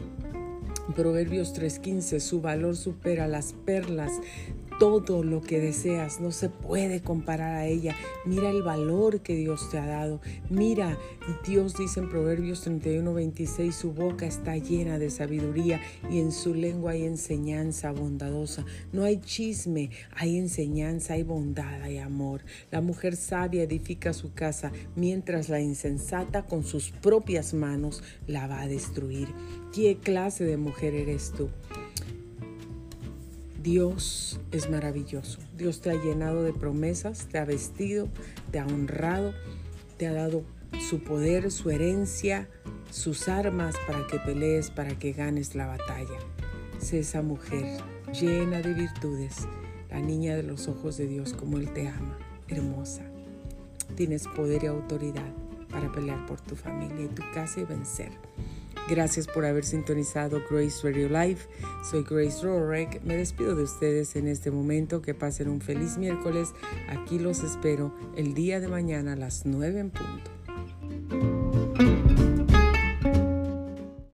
Proverbios 3:15, su valor supera las perlas todo lo que deseas, no se puede comparar a ella. Mira el valor que Dios te ha dado. Mira, Dios dice en Proverbios 31, 26, su boca está llena de sabiduría y en su lengua hay enseñanza bondadosa. No hay chisme, hay enseñanza, hay bondad, hay amor. La mujer sabia edifica su casa, mientras la insensata con sus propias manos la va a destruir. ¿Qué clase de mujer eres tú? Dios es maravilloso. Dios te ha llenado de promesas, te ha vestido, te ha honrado, te ha dado su poder, su herencia, sus armas para que pelees, para que ganes la batalla. Sé esa mujer llena de virtudes, la niña de los ojos de Dios como Él te ama. hermosa. Tienes poder y autoridad para pelear por tu familia y tu casa y vencer. Gracias por haber sintonizado Grace Radio Live. Soy Grace Rorek. Me despido de ustedes en este momento. Que pasen un feliz miércoles. Aquí los espero el día de mañana a las 9 en punto.